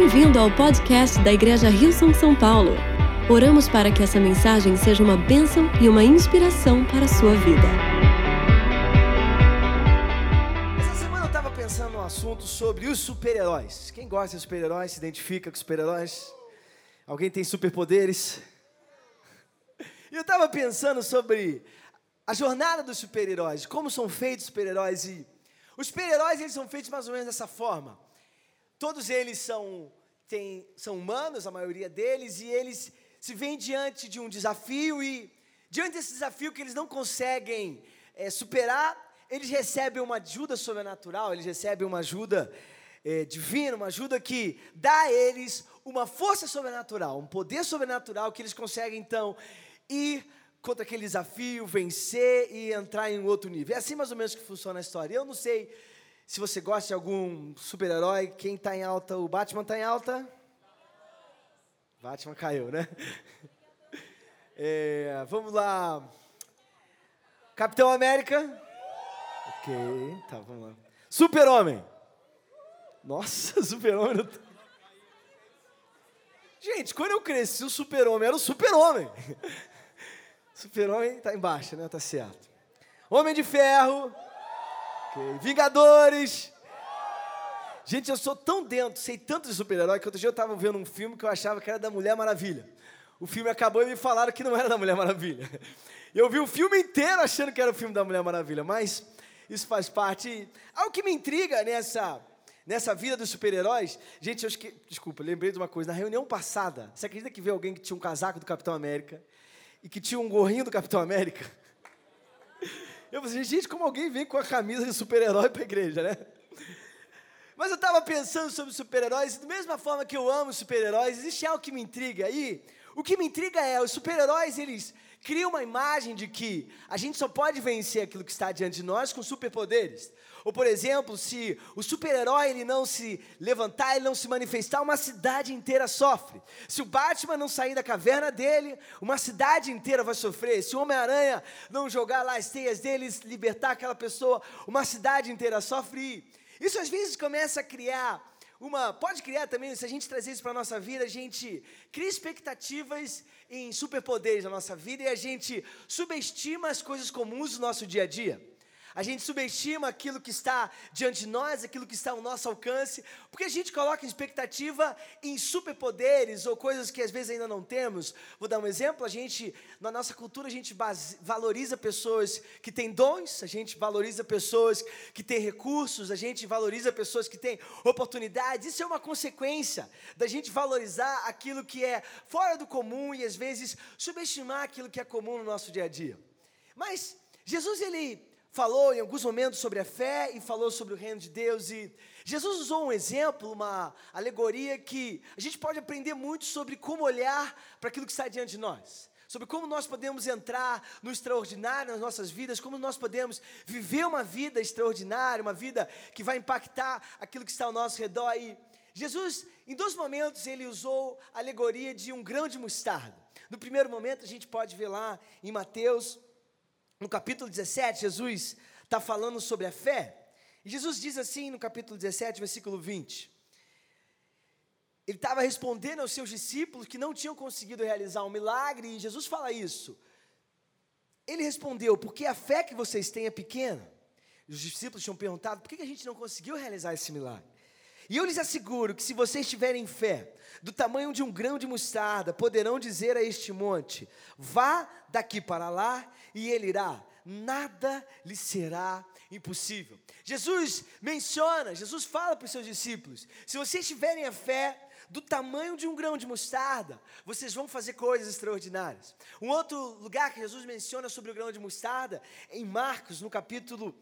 Bem-vindo ao podcast da Igreja Rio São Paulo. Oramos para que essa mensagem seja uma bênção e uma inspiração para a sua vida. Essa semana eu estava pensando num assunto sobre os super-heróis. Quem gosta de super-heróis se identifica com super-heróis? Alguém tem superpoderes? Eu estava pensando sobre a jornada dos super-heróis, como são feitos os super-heróis. E os super-heróis eles são feitos mais ou menos dessa forma. Todos eles são, são humanos, a maioria deles, e eles se veem diante de um desafio e, diante desse desafio que eles não conseguem é, superar, eles recebem uma ajuda sobrenatural, eles recebem uma ajuda é, divina, uma ajuda que dá a eles uma força sobrenatural, um poder sobrenatural que eles conseguem então ir contra aquele desafio, vencer e entrar em outro nível. É assim mais ou menos que funciona a história. Eu não sei se você gosta de algum super-herói, quem está em alta? O Batman está em alta? Batman caiu, né? É, vamos lá. Capitão América? Ok, tá, vamos lá. Super-Homem? Nossa, Super-Homem. Gente, quando eu cresci, o Super-Homem era o Super-Homem. Super-Homem está embaixo, né? Tá certo. Homem de Ferro? Vingadores. Gente, eu sou tão dentro, sei tanto de super-herói, que outro dia eu estava vendo um filme que eu achava que era da Mulher Maravilha. O filme acabou e me falaram que não era da Mulher Maravilha. Eu vi o filme inteiro achando que era o filme da Mulher Maravilha, mas isso faz parte. Algo que me intriga nessa, nessa vida dos super-heróis. Gente, eu esque... desculpa, lembrei de uma coisa. Na reunião passada, você acredita que veio alguém que tinha um casaco do Capitão América e que tinha um gorrinho do Capitão América? Eu falei, gente, como alguém vem com a camisa de super-herói para a igreja, né? Mas eu estava pensando sobre super-heróis, e da mesma forma que eu amo super-heróis, existe algo que me intriga aí. O que me intriga é, os super-heróis, eles criam uma imagem de que a gente só pode vencer aquilo que está diante de nós com superpoderes. Ou, por exemplo, se o super-herói ele não se levantar, ele não se manifestar, uma cidade inteira sofre. Se o Batman não sair da caverna dele, uma cidade inteira vai sofrer. Se o Homem-Aranha não jogar lá as teias dele, libertar aquela pessoa, uma cidade inteira sofre. Isso às vezes começa a criar uma. Pode criar também, se a gente trazer isso para a nossa vida, a gente cria expectativas em superpoderes na nossa vida e a gente subestima as coisas comuns do nosso dia a dia. A gente subestima aquilo que está diante de nós, aquilo que está ao nosso alcance, porque a gente coloca expectativa em superpoderes ou coisas que às vezes ainda não temos. Vou dar um exemplo: a gente, na nossa cultura, a gente base, valoriza pessoas que têm dons, a gente valoriza pessoas que têm recursos, a gente valoriza pessoas que têm oportunidades. Isso é uma consequência da gente valorizar aquilo que é fora do comum e às vezes subestimar aquilo que é comum no nosso dia a dia. Mas Jesus, ele falou em alguns momentos sobre a fé e falou sobre o reino de Deus. E Jesus usou um exemplo, uma alegoria que a gente pode aprender muito sobre como olhar para aquilo que está diante de nós. Sobre como nós podemos entrar no extraordinário nas nossas vidas, como nós podemos viver uma vida extraordinária, uma vida que vai impactar aquilo que está ao nosso redor. E Jesus, em dois momentos, ele usou a alegoria de um grão de mostarda. No primeiro momento, a gente pode ver lá em Mateus no capítulo 17, Jesus está falando sobre a fé. E Jesus diz assim no capítulo 17, versículo 20. Ele estava respondendo aos seus discípulos que não tinham conseguido realizar um milagre, e Jesus fala isso. Ele respondeu: Porque a fé que vocês têm é pequena. Os discípulos tinham perguntado: Por que a gente não conseguiu realizar esse milagre? E eu lhes asseguro que se vocês tiverem fé, do tamanho de um grão de mostarda, poderão dizer a este monte: vá daqui para lá, e ele irá. Nada lhe será impossível. Jesus menciona, Jesus fala para os seus discípulos: se vocês tiverem a fé do tamanho de um grão de mostarda, vocês vão fazer coisas extraordinárias. Um outro lugar que Jesus menciona sobre o grão de mostarda, em Marcos, no capítulo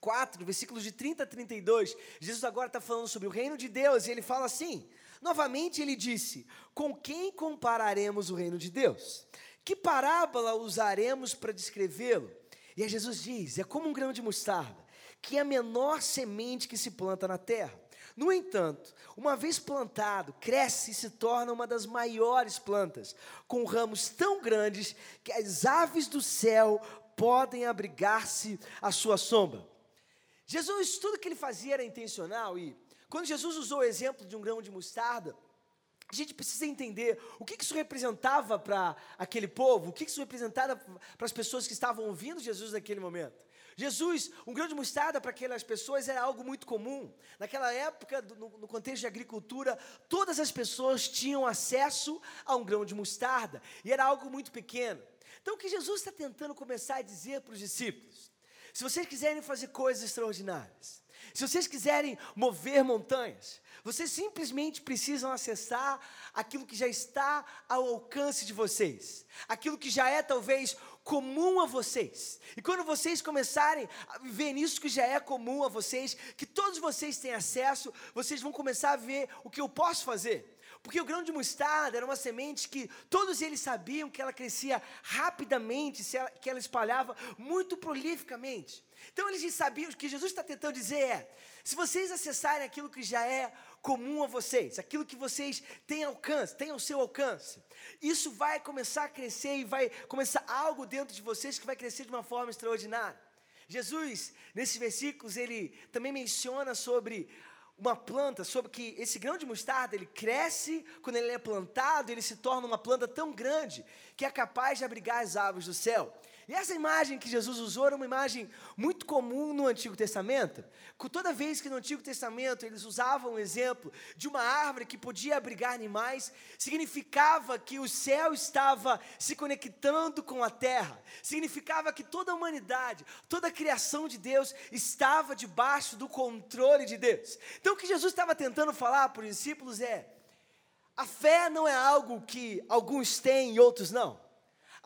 4, versículos de 30 a 32, Jesus agora está falando sobre o reino de Deus, e ele fala assim: novamente ele disse: Com quem compararemos o reino de Deus? Que parábola usaremos para descrevê-lo? E aí Jesus diz: É como um grão de mostarda, que é a menor semente que se planta na terra. No entanto, uma vez plantado, cresce e se torna uma das maiores plantas, com ramos tão grandes que as aves do céu podem abrigar-se à sua sombra. Jesus, tudo que ele fazia era intencional e quando Jesus usou o exemplo de um grão de mostarda, a gente precisa entender o que isso representava para aquele povo, o que isso representava para as pessoas que estavam ouvindo Jesus naquele momento. Jesus, um grão de mostarda para aquelas pessoas era algo muito comum. Naquela época, no, no, contexto de agricultura, todas as pessoas tinham acesso a um grão de mostarda e era algo muito pequeno. Então, o que Jesus está tentando começar a dizer para os discípulos? Se vocês quiserem fazer coisas extraordinárias, se vocês quiserem mover montanhas, vocês simplesmente precisam acessar aquilo que já está ao alcance de vocês, aquilo que já é talvez comum a vocês. E quando vocês começarem a viver nisso que já é comum a vocês, que todos vocês têm acesso, vocês vão começar a ver o que eu posso fazer. Porque o grão de mostarda era uma semente que todos eles sabiam que ela crescia rapidamente, que ela espalhava muito prolificamente. Então eles sabiam, o que Jesus está tentando dizer é: se vocês acessarem aquilo que já é comum a vocês, aquilo que vocês têm alcance, têm ao seu alcance, isso vai começar a crescer e vai começar algo dentro de vocês que vai crescer de uma forma extraordinária. Jesus, nesses versículos, ele também menciona sobre uma planta, sobre que esse grão de mostarda, ele cresce, quando ele é plantado, ele se torna uma planta tão grande que é capaz de abrigar as aves do céu. E essa imagem que Jesus usou era uma imagem muito comum no Antigo Testamento. Toda vez que no Antigo Testamento eles usavam o exemplo de uma árvore que podia abrigar animais, significava que o céu estava se conectando com a terra. Significava que toda a humanidade, toda a criação de Deus estava debaixo do controle de Deus. Então o que Jesus estava tentando falar para os discípulos é: a fé não é algo que alguns têm e outros não.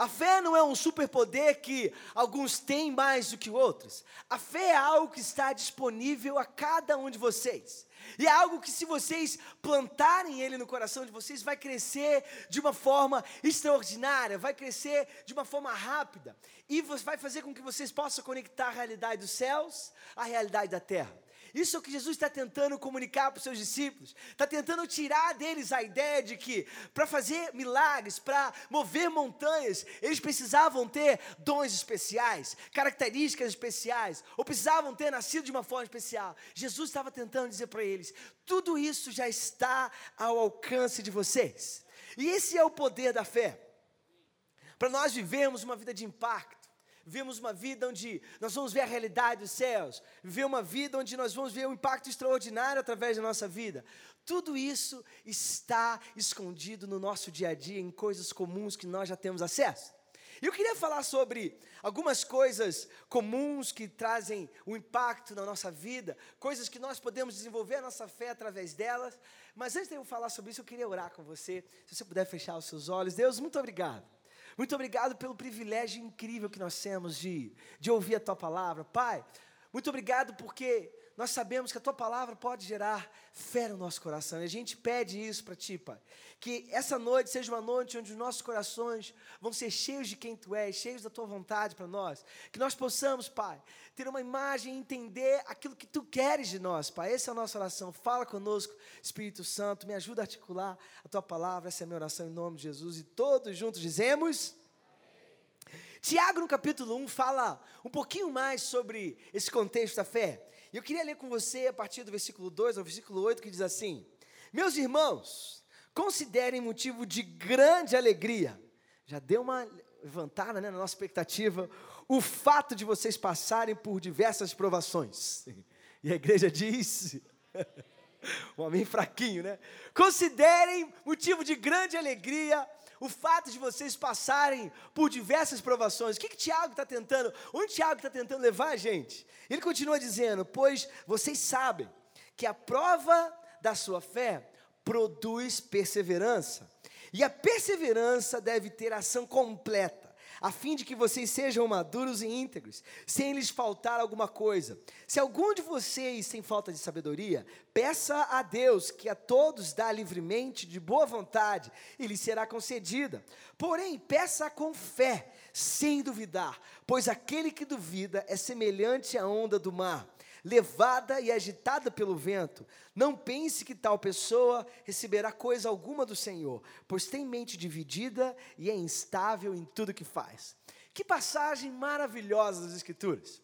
A fé não é um superpoder que alguns têm mais do que outros. A fé é algo que está disponível a cada um de vocês. E é algo que, se vocês plantarem ele no coração de vocês, vai crescer de uma forma extraordinária, vai crescer de uma forma rápida. E vai fazer com que vocês possam conectar a realidade dos céus à realidade da terra. Isso é o que Jesus está tentando comunicar para os seus discípulos. Está tentando tirar deles a ideia de que para fazer milagres, para mover montanhas, eles precisavam ter dons especiais, características especiais, ou precisavam ter nascido de uma forma especial. Jesus estava tentando dizer para eles: tudo isso já está ao alcance de vocês. E esse é o poder da fé. Para nós vivermos uma vida de impacto vivemos uma vida onde nós vamos ver a realidade dos céus, viver uma vida onde nós vamos ver um impacto extraordinário através da nossa vida. Tudo isso está escondido no nosso dia a dia, em coisas comuns que nós já temos acesso. E eu queria falar sobre algumas coisas comuns que trazem um impacto na nossa vida, coisas que nós podemos desenvolver a nossa fé através delas. Mas antes de eu falar sobre isso, eu queria orar com você. Se você puder fechar os seus olhos. Deus, muito obrigado. Muito obrigado pelo privilégio incrível que nós temos de, de ouvir a tua palavra. Pai, muito obrigado porque nós sabemos que a tua palavra pode gerar fé no nosso coração. E a gente pede isso para ti, Pai. Que essa noite seja uma noite onde os nossos corações vão ser cheios de quem tu és, cheios da tua vontade para nós. Que nós possamos, Pai, ter uma imagem e entender aquilo que tu queres de nós, Pai. Essa é a nossa oração. Fala conosco, Espírito Santo. Me ajuda a articular a tua palavra. Essa é a minha oração em nome de Jesus. E todos juntos dizemos. Tiago, no capítulo 1, fala um pouquinho mais sobre esse contexto da fé. E eu queria ler com você a partir do versículo 2 ao versículo 8, que diz assim: Meus irmãos, considerem motivo de grande alegria. Já deu uma levantada né, na nossa expectativa o fato de vocês passarem por diversas provações. E a igreja diz. um homem fraquinho, né? Considerem motivo de grande alegria o fato de vocês passarem por diversas provações. O que, que Tiago está tentando? Onde Tiago está tentando levar a gente? Ele continua dizendo: Pois vocês sabem que a prova da sua fé produz perseverança. E a perseverança deve ter ação completa a fim de que vocês sejam maduros e íntegros, sem lhes faltar alguma coisa. Se algum de vocês tem falta de sabedoria, peça a Deus, que a todos dá livremente, de boa vontade, e lhe será concedida. Porém, peça com fé, sem duvidar, pois aquele que duvida é semelhante à onda do mar levada e agitada pelo vento. Não pense que tal pessoa receberá coisa alguma do Senhor, pois tem mente dividida e é instável em tudo que faz. Que passagem maravilhosa das Escrituras.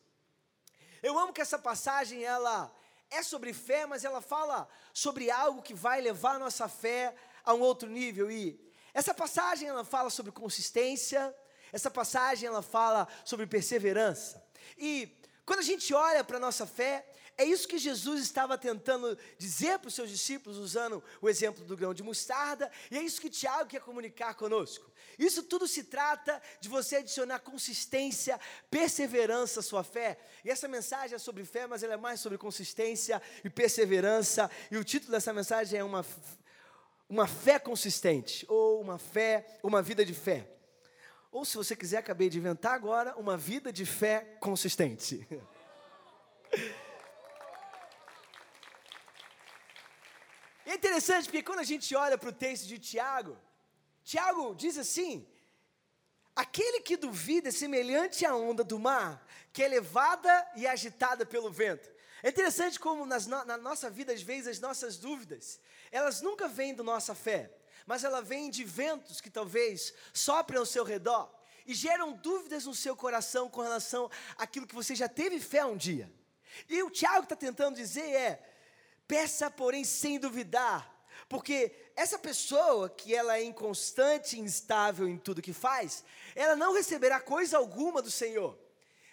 Eu amo que essa passagem ela é sobre fé, mas ela fala sobre algo que vai levar a nossa fé a um outro nível. E essa passagem ela fala sobre consistência, essa passagem ela fala sobre perseverança. E quando a gente olha para a nossa fé, é isso que Jesus estava tentando dizer para os seus discípulos, usando o exemplo do grão de mostarda, e é isso que Tiago quer comunicar conosco. Isso tudo se trata de você adicionar consistência, perseverança à sua fé. E essa mensagem é sobre fé, mas ela é mais sobre consistência e perseverança. E o título dessa mensagem é uma, uma fé consistente, ou uma fé, uma vida de fé. Ou se você quiser, acabei de inventar agora, uma vida de fé consistente. É interessante porque quando a gente olha para o texto de Tiago, Tiago diz assim: aquele que duvida é semelhante à onda do mar, que é levada e agitada pelo vento. É interessante como nas, na nossa vida, às vezes, as nossas dúvidas, elas nunca vêm da nossa fé, mas ela vem de ventos que talvez soprem ao seu redor e geram dúvidas no seu coração com relação àquilo que você já teve fé um dia. E o Tiago está tentando dizer é: Peça, porém, sem duvidar, porque essa pessoa que ela é inconstante e instável em tudo que faz, ela não receberá coisa alguma do Senhor.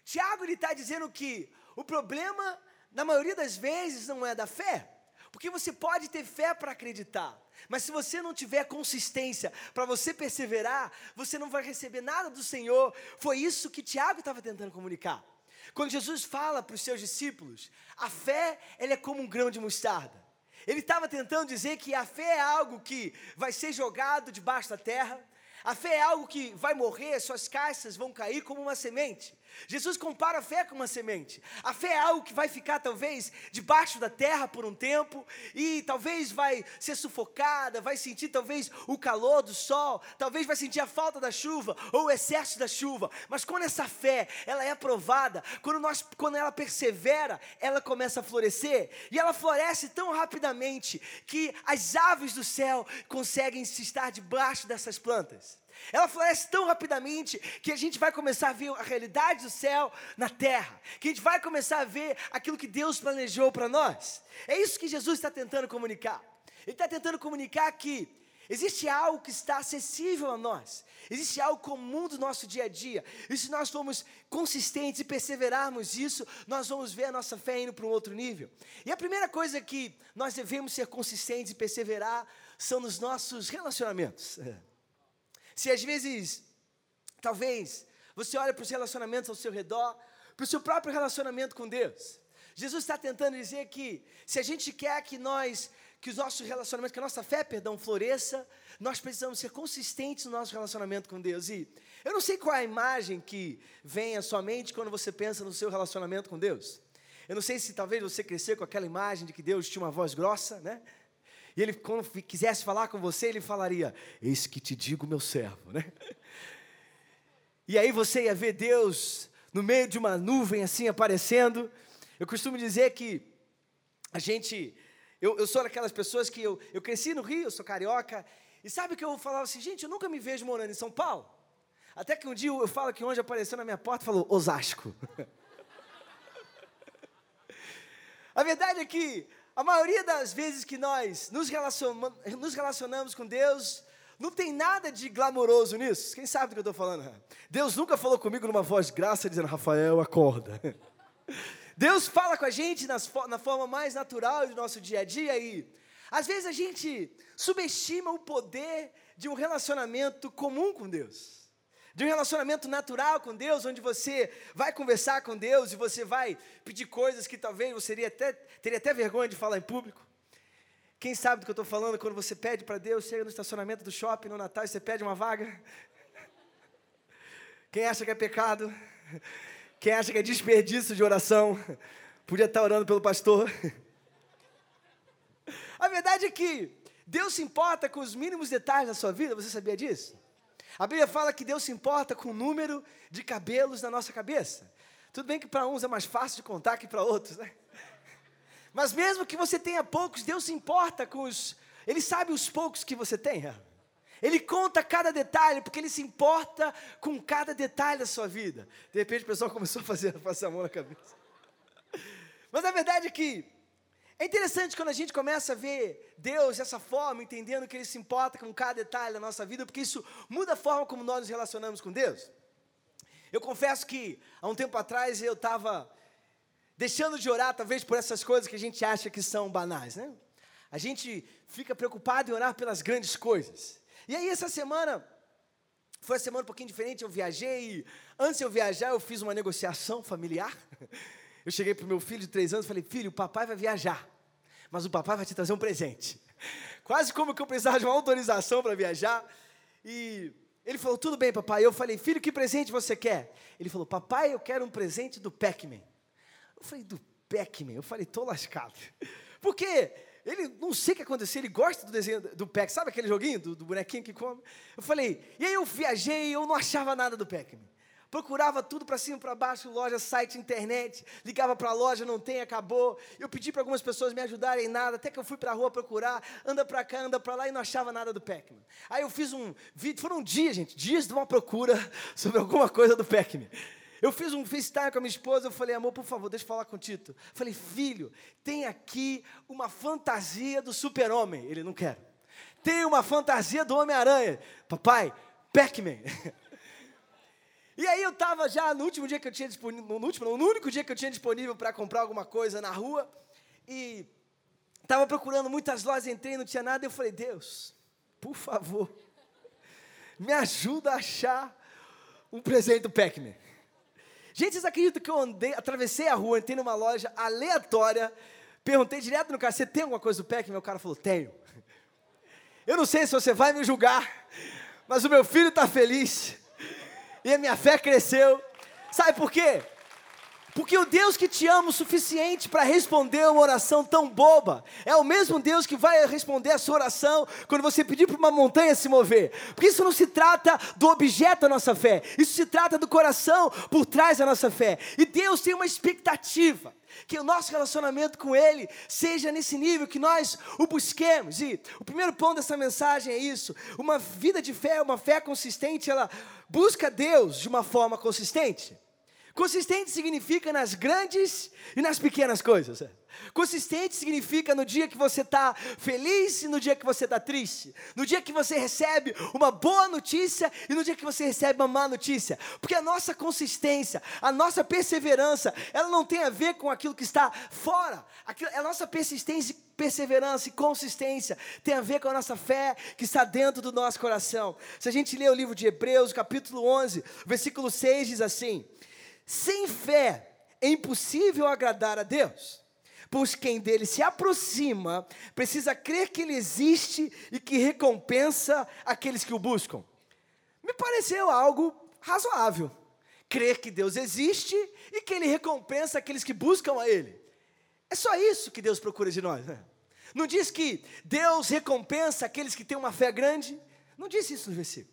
Tiago está dizendo que o problema, na maioria das vezes, não é da fé, porque você pode ter fé para acreditar, mas se você não tiver consistência para você perseverar, você não vai receber nada do Senhor. Foi isso que Tiago estava tentando comunicar. Quando Jesus fala para os seus discípulos, a fé ela é como um grão de mostarda. Ele estava tentando dizer que a fé é algo que vai ser jogado debaixo da terra, a fé é algo que vai morrer, suas caixas vão cair como uma semente. Jesus compara a fé com uma semente. A fé é algo que vai ficar talvez debaixo da terra por um tempo e talvez vai ser sufocada, vai sentir talvez o calor do sol, talvez vai sentir a falta da chuva ou o excesso da chuva. Mas quando essa fé, ela é aprovada, quando nós quando ela persevera, ela começa a florescer e ela floresce tão rapidamente que as aves do céu conseguem se estar debaixo dessas plantas. Ela floresce tão rapidamente que a gente vai começar a ver a realidade do céu na terra, que a gente vai começar a ver aquilo que Deus planejou para nós. É isso que Jesus está tentando comunicar. Ele está tentando comunicar que existe algo que está acessível a nós, existe algo comum do nosso dia a dia, e se nós formos consistentes e perseverarmos nisso, nós vamos ver a nossa fé indo para um outro nível. E a primeira coisa que nós devemos ser consistentes e perseverar são nos nossos relacionamentos. Se às vezes, talvez, você olha para os relacionamentos ao seu redor, para o seu próprio relacionamento com Deus. Jesus está tentando dizer que se a gente quer que nós, que os nossos relacionamentos, que a nossa fé, perdão, floresça, nós precisamos ser consistentes no nosso relacionamento com Deus. E eu não sei qual é a imagem que vem à sua mente quando você pensa no seu relacionamento com Deus. Eu não sei se talvez você crescer com aquela imagem de que Deus tinha uma voz grossa, né? E ele, quando quisesse falar com você, ele falaria: Eis que te digo, meu servo, né? E aí você ia ver Deus no meio de uma nuvem assim aparecendo. Eu costumo dizer que a gente, eu, eu sou daquelas pessoas que eu, eu cresci no Rio, eu sou carioca, e sabe que eu falava assim, gente, eu nunca me vejo morando em São Paulo. Até que um dia eu falo que onde apareceu na minha porta falou Osasco. a verdade é que a maioria das vezes que nós nos, nos relacionamos com Deus, não tem nada de glamouroso nisso. Quem sabe do que eu estou falando? Deus nunca falou comigo numa voz graça dizendo, Rafael, acorda. Deus fala com a gente nas, na forma mais natural do nosso dia a dia e às vezes a gente subestima o poder de um relacionamento comum com Deus de um relacionamento natural com Deus, onde você vai conversar com Deus e você vai pedir coisas que talvez você teria até, teria até vergonha de falar em público. Quem sabe do que eu estou falando quando você pede para Deus, chega no estacionamento do shopping no Natal e você pede uma vaga? Quem acha que é pecado? Quem acha que é desperdício de oração? Podia estar orando pelo pastor. A verdade é que Deus se importa com os mínimos detalhes da sua vida, você sabia disso? A Bíblia fala que Deus se importa com o número de cabelos na nossa cabeça. Tudo bem que para uns é mais fácil de contar que para outros, né? Mas mesmo que você tenha poucos, Deus se importa com os. Ele sabe os poucos que você tem. Ele conta cada detalhe, porque ele se importa com cada detalhe da sua vida. De repente o pessoal começou a fazer passar a mão na cabeça. Mas a verdade é que É interessante quando a gente começa a ver Deus dessa forma, entendendo que Ele se importa com cada detalhe da nossa vida, porque isso muda a forma como nós nos relacionamos com Deus. Eu confesso que há um tempo atrás eu estava deixando de orar, talvez por essas coisas que a gente acha que são banais, né? A gente fica preocupado em orar pelas grandes coisas. E aí, essa semana, foi uma semana um pouquinho diferente, eu viajei, e antes de eu viajar, eu fiz uma negociação familiar. Eu cheguei para o meu filho de três anos e falei, filho, o papai vai viajar, mas o papai vai te trazer um presente. Quase como que eu precisava de uma autorização para viajar. E ele falou, tudo bem, papai. Eu falei, filho, que presente você quer? Ele falou, papai, eu quero um presente do Pac-Man. Eu falei, do Pac-Man? Eu falei, tô lascado. Por quê? Ele, não sei o que aconteceu, ele gosta do desenho do Pac, sabe aquele joguinho do, do bonequinho que come? Eu falei, e aí eu viajei, eu não achava nada do Pac-Man. Procurava tudo para cima, para baixo, loja, site, internet, ligava para a loja, não tem, acabou. Eu pedi para algumas pessoas me ajudarem em nada, até que eu fui para a rua procurar, anda para cá, anda para lá e não achava nada do Pac-Man. Aí eu fiz um vídeo, foram dias, gente, dias de uma procura sobre alguma coisa do Pac-Man. Eu fiz um FaceTime com a minha esposa, eu falei, amor, por favor, deixa eu falar com o Tito. Eu falei, filho, tem aqui uma fantasia do super-homem. Ele, não quer. Tem uma fantasia do Homem-Aranha. Papai, Pac-Man. E aí eu estava já no último dia que eu tinha disponível, no último, no único dia que eu tinha disponível para comprar alguma coisa na rua, e estava procurando muitas lojas, entrei, não tinha nada, eu falei, Deus, por favor, me ajuda a achar um presente do Pac-Man. Gente, vocês acreditam que eu andei, atravessei a rua, entrei numa loja aleatória, perguntei direto no cara, você tem alguma coisa do Pac-Man? O cara falou, tenho. Eu não sei se você vai me julgar, mas o meu filho está feliz e a minha fé cresceu. Sabe por quê? Porque o Deus que te ama o suficiente para responder uma oração tão boba é o mesmo Deus que vai responder a sua oração quando você pedir para uma montanha se mover. Porque isso não se trata do objeto da nossa fé, isso se trata do coração por trás da nossa fé. E Deus tem uma expectativa que o nosso relacionamento com Ele seja nesse nível, que nós o busquemos. E o primeiro ponto dessa mensagem é isso: uma vida de fé, uma fé consistente, ela busca Deus de uma forma consistente. Consistente significa nas grandes e nas pequenas coisas. Consistente significa no dia que você está feliz e no dia que você está triste. No dia que você recebe uma boa notícia e no dia que você recebe uma má notícia. Porque a nossa consistência, a nossa perseverança, ela não tem a ver com aquilo que está fora. a nossa persistência, perseverança e consistência tem a ver com a nossa fé que está dentro do nosso coração. Se a gente ler o livro de Hebreus, capítulo 11, versículo 6 diz assim: sem fé é impossível agradar a Deus, pois quem dele se aproxima precisa crer que ele existe e que recompensa aqueles que o buscam. Me pareceu algo razoável. Crer que Deus existe e que ele recompensa aqueles que buscam a ele. É só isso que Deus procura de nós, né? Não diz que Deus recompensa aqueles que têm uma fé grande? Não diz isso no versículo.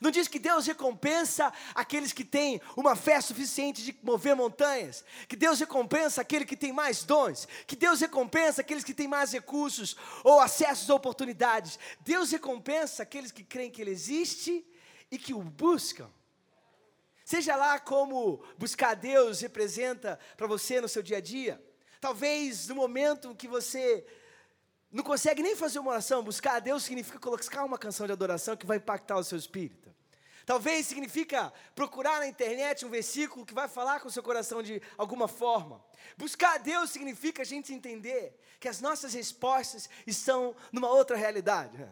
Não diz que Deus recompensa aqueles que têm uma fé suficiente de mover montanhas, que Deus recompensa aquele que tem mais dons, que Deus recompensa aqueles que têm mais recursos ou acessos a oportunidades. Deus recompensa aqueles que creem que Ele existe e que o buscam. Seja lá como buscar Deus representa para você no seu dia a dia. Talvez no momento que você não consegue nem fazer uma oração, buscar a Deus significa colocar uma canção de adoração que vai impactar o seu espírito. Talvez significa procurar na internet um versículo que vai falar com o seu coração de alguma forma. Buscar a Deus significa a gente entender que as nossas respostas estão numa outra realidade.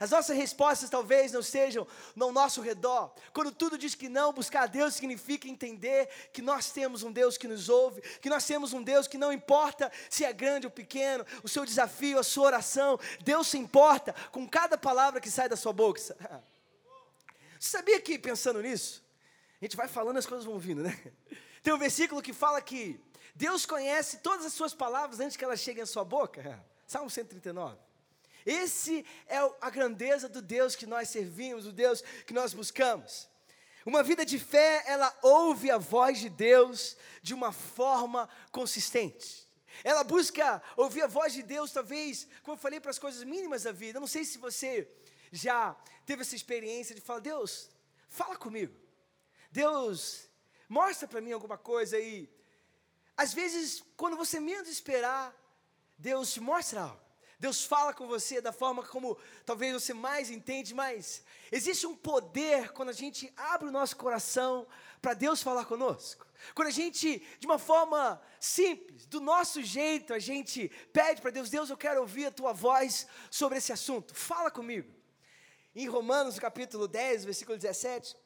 As nossas respostas talvez não sejam no nosso redor. Quando tudo diz que não, buscar a Deus significa entender que nós temos um Deus que nos ouve, que nós temos um Deus que não importa se é grande ou pequeno, o seu desafio, a sua oração, Deus se importa com cada palavra que sai da sua boca. Sabia que, pensando nisso, a gente vai falando as coisas vão vindo, né? Tem um versículo que fala que Deus conhece todas as suas palavras antes que elas cheguem à sua boca. Salmo 139. Esse é a grandeza do Deus que nós servimos, o Deus que nós buscamos. Uma vida de fé, ela ouve a voz de Deus de uma forma consistente. Ela busca ouvir a voz de Deus, talvez, como eu falei, para as coisas mínimas da vida. Eu não sei se você já teve essa experiência de falar: Deus, fala comigo. Deus, mostra para mim alguma coisa aí. Às vezes, quando você menos esperar, Deus te mostra algo. Deus fala com você da forma como talvez você mais entende, mas existe um poder quando a gente abre o nosso coração para Deus falar conosco. Quando a gente, de uma forma simples, do nosso jeito, a gente pede para Deus: Deus, eu quero ouvir a tua voz sobre esse assunto, fala comigo. Em Romanos, capítulo 10, versículo 17,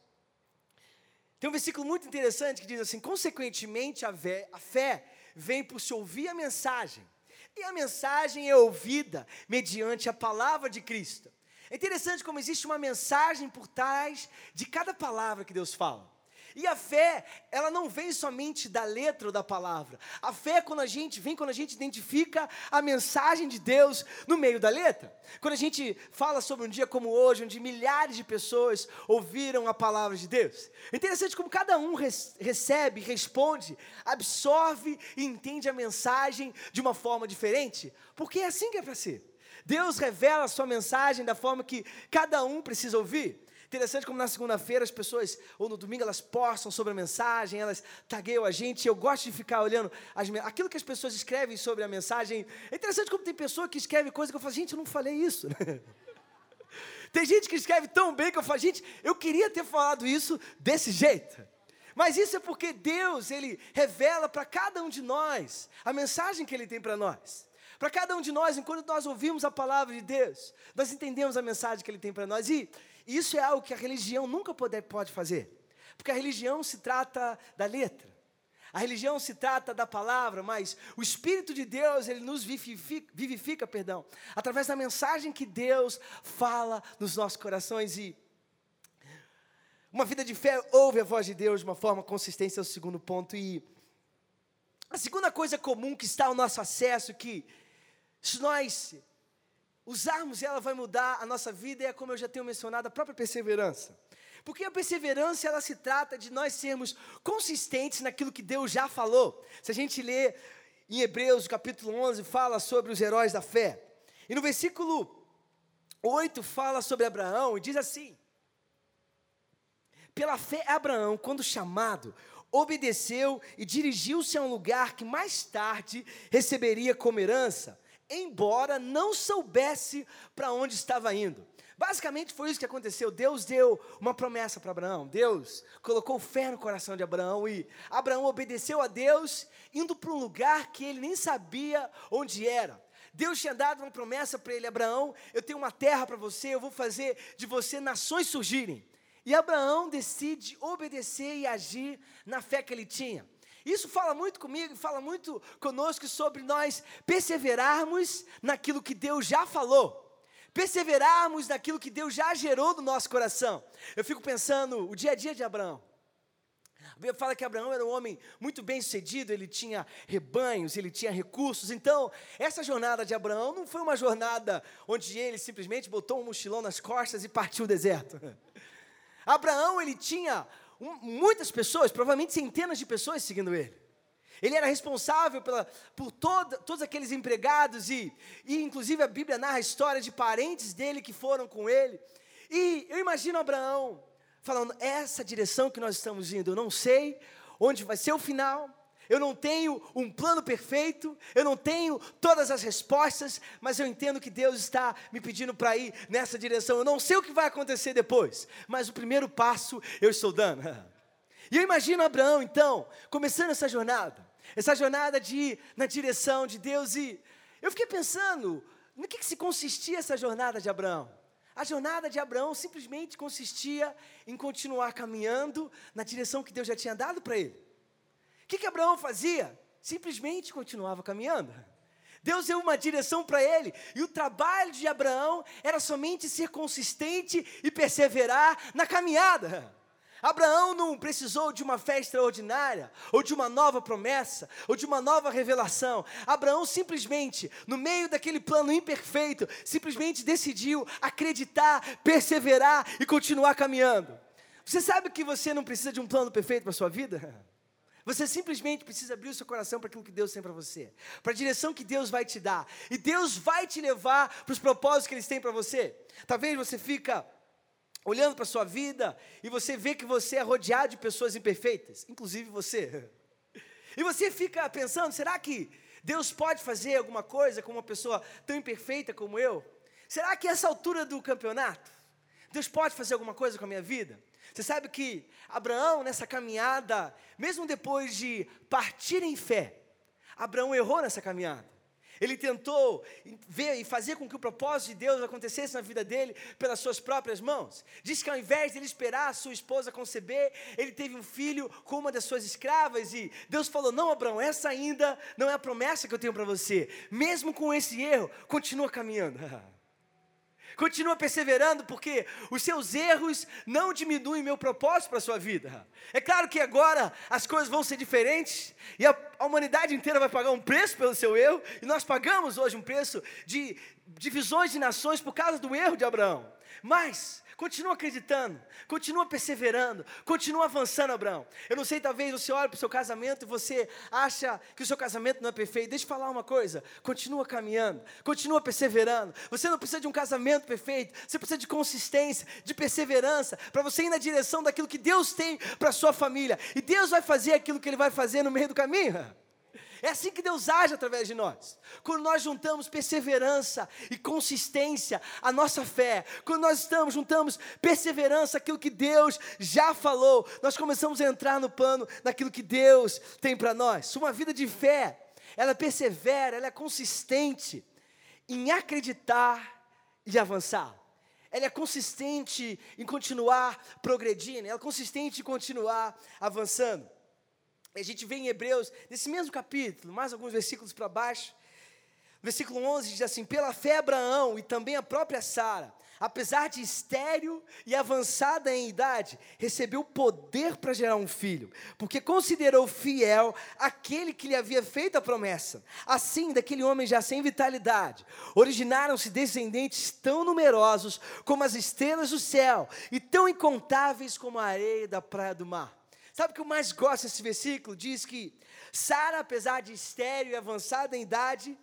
tem um versículo muito interessante que diz assim: Consequentemente, a fé, a fé vem por se ouvir a mensagem, e a mensagem é ouvida mediante a palavra de Cristo. É interessante como existe uma mensagem por trás de cada palavra que Deus fala. E a fé, ela não vem somente da letra ou da palavra. A fé quando a gente vem quando a gente identifica a mensagem de Deus no meio da letra. Quando a gente fala sobre um dia como hoje, onde milhares de pessoas ouviram a palavra de Deus. É interessante como cada um recebe, responde, absorve e entende a mensagem de uma forma diferente, porque é assim que é para ser. Deus revela a sua mensagem da forma que cada um precisa ouvir. Interessante como na segunda-feira as pessoas, ou no domingo, elas postam sobre a mensagem, elas tagueiam a gente. Eu gosto de ficar olhando as, aquilo que as pessoas escrevem sobre a mensagem. É interessante como tem pessoa que escreve coisa que eu falo, gente, eu não falei isso. tem gente que escreve tão bem que eu falo, gente, eu queria ter falado isso desse jeito. Mas isso é porque Deus, Ele revela para cada um de nós a mensagem que Ele tem para nós. Para cada um de nós, enquanto nós ouvimos a palavra de Deus, nós entendemos a mensagem que Ele tem para nós. E e isso é algo que a religião nunca pode, pode fazer. Porque a religião se trata da letra. A religião se trata da palavra, mas o Espírito de Deus, ele nos vivifica, vivifica, perdão, através da mensagem que Deus fala nos nossos corações e uma vida de fé ouve a voz de Deus de uma forma consistente, é o segundo ponto. E a segunda coisa comum que está ao nosso acesso, que se nós usarmos ela vai mudar a nossa vida e é como eu já tenho mencionado, a própria perseverança. Porque a perseverança, ela se trata de nós sermos consistentes naquilo que Deus já falou. Se a gente lê em Hebreus, capítulo 11, fala sobre os heróis da fé. E no versículo 8 fala sobre Abraão e diz assim: Pela fé, Abraão, quando chamado, obedeceu e dirigiu-se a um lugar que mais tarde receberia como herança embora não soubesse para onde estava indo. Basicamente foi isso que aconteceu. Deus deu uma promessa para Abraão. Deus colocou fé no coração de Abraão e Abraão obedeceu a Deus, indo para um lugar que ele nem sabia onde era. Deus tinha dado uma promessa para ele: Abraão, eu tenho uma terra para você, eu vou fazer de você nações surgirem. E Abraão decide obedecer e agir na fé que ele tinha. Isso fala muito comigo, fala muito conosco sobre nós perseverarmos naquilo que Deus já falou. Perseverarmos naquilo que Deus já gerou no nosso coração. Eu fico pensando o dia a dia de Abraão. A Bíblia fala que Abraão era um homem muito bem sucedido, ele tinha rebanhos, ele tinha recursos. Então, essa jornada de Abraão não foi uma jornada onde ele simplesmente botou um mochilão nas costas e partiu o deserto. Abraão, ele tinha muitas pessoas, provavelmente centenas de pessoas seguindo ele. Ele era responsável pela, por toda, todos aqueles empregados e, e, inclusive, a Bíblia narra a história de parentes dele que foram com ele. E eu imagino Abraão falando: essa direção que nós estamos indo, eu não sei onde vai ser o final, eu não tenho um plano perfeito, eu não tenho todas as respostas, mas eu entendo que Deus está me pedindo para ir nessa direção. Eu não sei o que vai acontecer depois, mas o primeiro passo eu estou dando. E eu imagino Abraão, então, começando essa jornada, essa jornada de ir na direção de Deus, e eu fiquei pensando, no que, que se consistia essa jornada de Abraão? A jornada de Abraão simplesmente consistia em continuar caminhando na direção que Deus já tinha dado para ele. O que, que Abraão fazia? Simplesmente continuava caminhando. Deus deu uma direção para ele, e o trabalho de Abraão era somente ser consistente e perseverar na caminhada. Abraão não precisou de uma fé extraordinária, ou de uma nova promessa, ou de uma nova revelação. Abraão simplesmente, no meio daquele plano imperfeito, simplesmente decidiu acreditar, perseverar e continuar caminhando. Você sabe que você não precisa de um plano perfeito para a sua vida? Você simplesmente precisa abrir o seu coração para aquilo que Deus tem para você, para a direção que Deus vai te dar. E Deus vai te levar para os propósitos que Ele tem para você. Talvez você fica olhando para a sua vida e você vê que você é rodeado de pessoas imperfeitas, inclusive você. E você fica pensando, será que Deus pode fazer alguma coisa com uma pessoa tão imperfeita como eu? Será que essa altura do campeonato, Deus pode fazer alguma coisa com a minha vida? Você sabe que Abraão, nessa caminhada, mesmo depois de partir em fé, Abraão errou nessa caminhada. Ele tentou ver e fazer com que o propósito de Deus acontecesse na vida dele pelas suas próprias mãos. Diz que ao invés de ele esperar a sua esposa conceber, ele teve um filho com uma das suas escravas e Deus falou: Não, Abraão, essa ainda não é a promessa que eu tenho para você. Mesmo com esse erro, continua caminhando. Continua perseverando, porque os seus erros não diminuem meu propósito para a sua vida. É claro que agora as coisas vão ser diferentes, e a, a, humanidade inteira vai pagar um preço pelo seu erro, e nós pagamos hoje um preço de divisões de nações por causa do erro de Abraão. Mas Continua acreditando, continua perseverando, continua avançando, Abraão. Eu não sei, talvez você olhe para o seu casamento e você acha que o seu casamento não é perfeito. Deixa eu falar uma coisa: continua caminhando, continua perseverando. Você não precisa de um casamento perfeito, você precisa de consistência, de perseverança, para você ir na direção daquilo que Deus tem para a sua família. E Deus vai fazer aquilo que Ele vai fazer no meio do caminho. É assim que Deus age através de nós. Quando nós juntamos perseverança e consistência à nossa fé, quando nós estamos, juntamos perseverança, aquilo que Deus já falou, nós começamos a entrar no plano daquilo que Deus tem para nós. Uma vida de fé, ela persevera, ela é consistente em acreditar e avançar ela é consistente em continuar progredindo, ela é consistente em continuar avançando. A gente vê em Hebreus, nesse mesmo capítulo, mais alguns versículos para baixo, versículo 11 diz assim: Pela fé, Abraão e também a própria Sara, apesar de estéril e avançada em idade, recebeu poder para gerar um filho, porque considerou fiel aquele que lhe havia feito a promessa. Assim, daquele homem já sem vitalidade, originaram-se descendentes tão numerosos como as estrelas do céu e tão incontáveis como a areia da praia do mar. Sabe o que eu mais gosto desse versículo? Diz que Sara, apesar de estéreo e avançada em idade,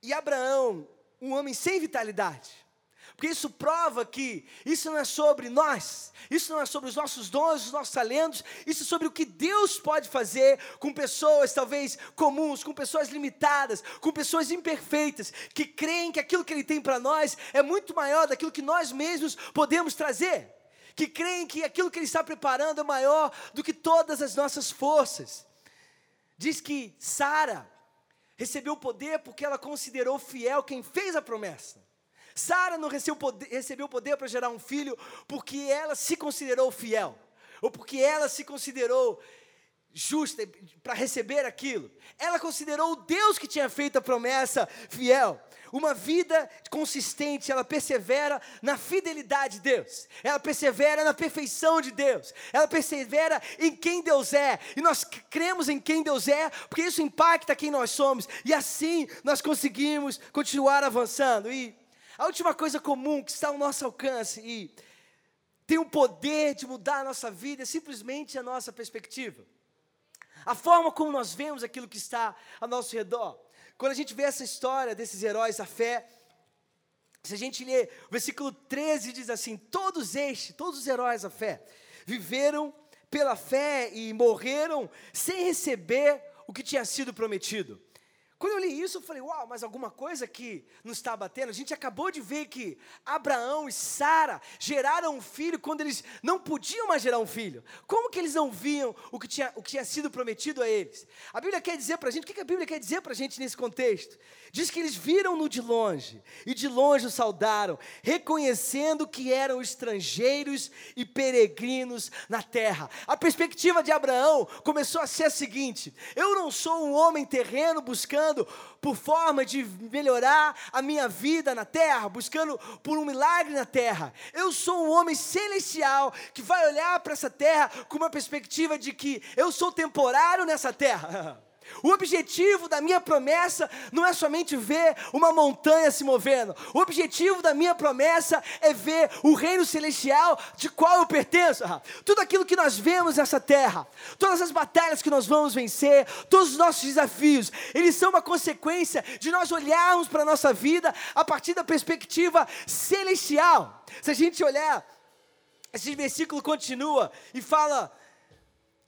e Abraão, um homem sem vitalidade. Porque isso prova que isso não é sobre nós, isso não é sobre os nossos dons, os nossos talentos, isso é sobre o que Deus pode fazer com pessoas talvez comuns, com pessoas limitadas, com pessoas imperfeitas, que creem que aquilo que Ele tem para nós é muito maior daquilo que nós mesmos podemos trazer que creem que aquilo que Ele está preparando é maior do que todas as nossas forças. Diz que Sara recebeu o poder porque ela considerou fiel quem fez a promessa. Sara não recebeu recebeu poder para gerar um filho porque ela se considerou fiel, ou porque ela se considerou justa para receber aquilo. Ela considerou o Deus que tinha feito a promessa fiel. Uma vida consistente, ela persevera na fidelidade de Deus, ela persevera na perfeição de Deus, ela persevera em quem Deus é, e nós cremos em quem Deus é, porque isso impacta quem nós somos, e assim nós conseguimos continuar avançando. E a última coisa comum que está ao nosso alcance e tem o poder de mudar a nossa vida é simplesmente a nossa perspectiva. A forma como nós vemos aquilo que está ao nosso redor. Quando a gente vê essa história desses heróis da fé, se a gente lê o versículo 13 diz assim: Todos estes, todos os heróis da fé, viveram pela fé e morreram sem receber o que tinha sido prometido. Quando eu li isso, eu falei, uau, mas alguma coisa que nos está batendo? A gente acabou de ver que Abraão e Sara geraram um filho quando eles não podiam mais gerar um filho. Como que eles não viam o que tinha, o que tinha sido prometido a eles? A Bíblia quer dizer para a gente, o que a Bíblia quer dizer para a gente nesse contexto? Diz que eles viram-no de longe, e de longe o saudaram, reconhecendo que eram estrangeiros e peregrinos na terra. A perspectiva de Abraão começou a ser a seguinte: eu não sou um homem terreno buscando buscando por forma de melhorar a minha vida na terra, buscando por um milagre na terra. Eu sou um homem celestial que vai olhar para essa terra com uma perspectiva de que eu sou temporário nessa terra. O objetivo da minha promessa não é somente ver uma montanha se movendo. O objetivo da minha promessa é ver o reino celestial de qual eu pertenço. Tudo aquilo que nós vemos nessa terra, todas as batalhas que nós vamos vencer, todos os nossos desafios, eles são uma consequência de nós olharmos para a nossa vida a partir da perspectiva celestial. Se a gente olhar, esse versículo continua e fala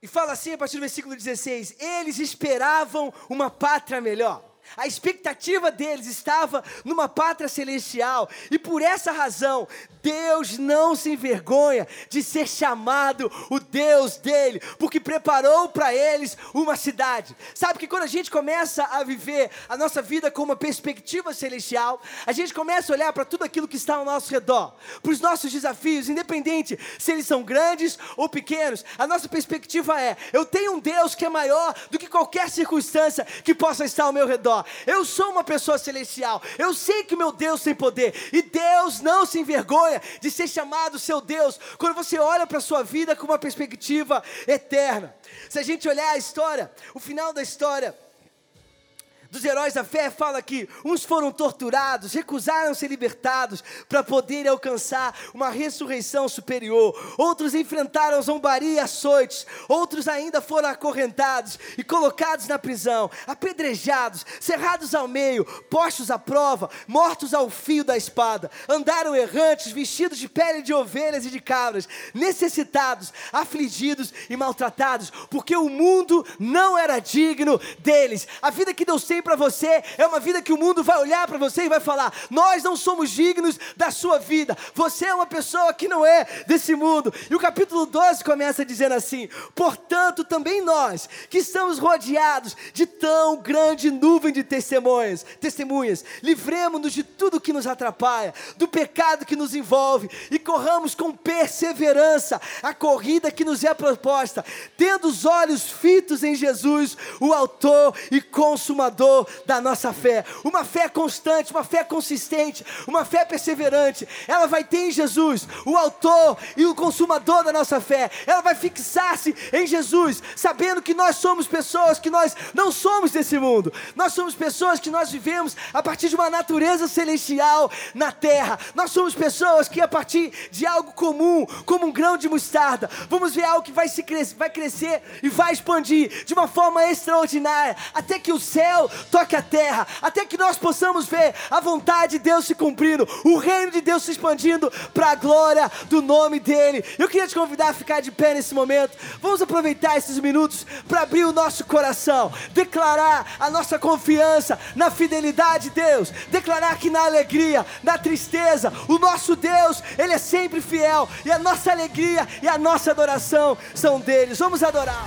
E fala assim a partir do versículo 16: Eles esperavam uma pátria melhor. A expectativa deles estava numa pátria celestial, e por essa razão, Deus não se envergonha de ser chamado o Deus dele, porque preparou para eles uma cidade. Sabe que quando a gente começa a viver a nossa vida com uma perspectiva celestial, a gente começa a olhar para tudo aquilo que está ao nosso redor, para os nossos desafios, independente se eles são grandes ou pequenos, a nossa perspectiva é: eu tenho um Deus que é maior do que qualquer circunstância que possa estar ao meu redor. Eu sou uma pessoa celestial, eu sei que meu Deus tem poder, e Deus não se envergonha de ser chamado seu Deus, quando você olha para a sua vida com uma perspectiva eterna. Se a gente olhar a história, o final da história, dos heróis da fé fala que uns foram torturados, recusaram ser libertados para poderem alcançar uma ressurreição superior. Outros enfrentaram zombaria e açoites. Outros ainda foram acorrentados e colocados na prisão, apedrejados, cerrados ao meio, postos à prova, mortos ao fio da espada. Andaram errantes, vestidos de pele de ovelhas e de cabras, necessitados, afligidos e maltratados, porque o mundo não era digno deles. A vida que Deus tem para você é uma vida que o mundo vai olhar para você e vai falar: Nós não somos dignos da sua vida. Você é uma pessoa que não é desse mundo. E o capítulo 12 começa dizendo assim: Portanto, também nós, que estamos rodeados de tão grande nuvem de testemunhas, testemunhas, livremos-nos de tudo que nos atrapalha, do pecado que nos envolve e corramos com perseverança a corrida que nos é proposta, tendo os olhos fitos em Jesus, o Autor e Consumador da nossa fé. Uma fé constante, uma fé consistente, uma fé perseverante. Ela vai ter em Jesus o autor e o consumador da nossa fé. Ela vai fixar-se em Jesus, sabendo que nós somos pessoas que nós não somos desse mundo. Nós somos pessoas que nós vivemos a partir de uma natureza celestial na terra. Nós somos pessoas que a partir de algo comum, como um grão de mostarda, vamos ver algo que vai, se cres vai crescer e vai expandir de uma forma extraordinária, até que o céu toque a terra, até que nós possamos ver a vontade de Deus se cumprindo, o reino de Deus se expandindo para a glória do nome dEle. Eu queria te convidar a ficar de pé nesse momento. Vamos aproveitar esses minutos para abrir o nosso coração, declarar a nossa confiança na fidelidade de Deus, declarar que na alegria, na tristeza, o nosso Deus, Ele é sempre fiel e a nossa alegria e a nossa adoração são deles. Vamos adorar.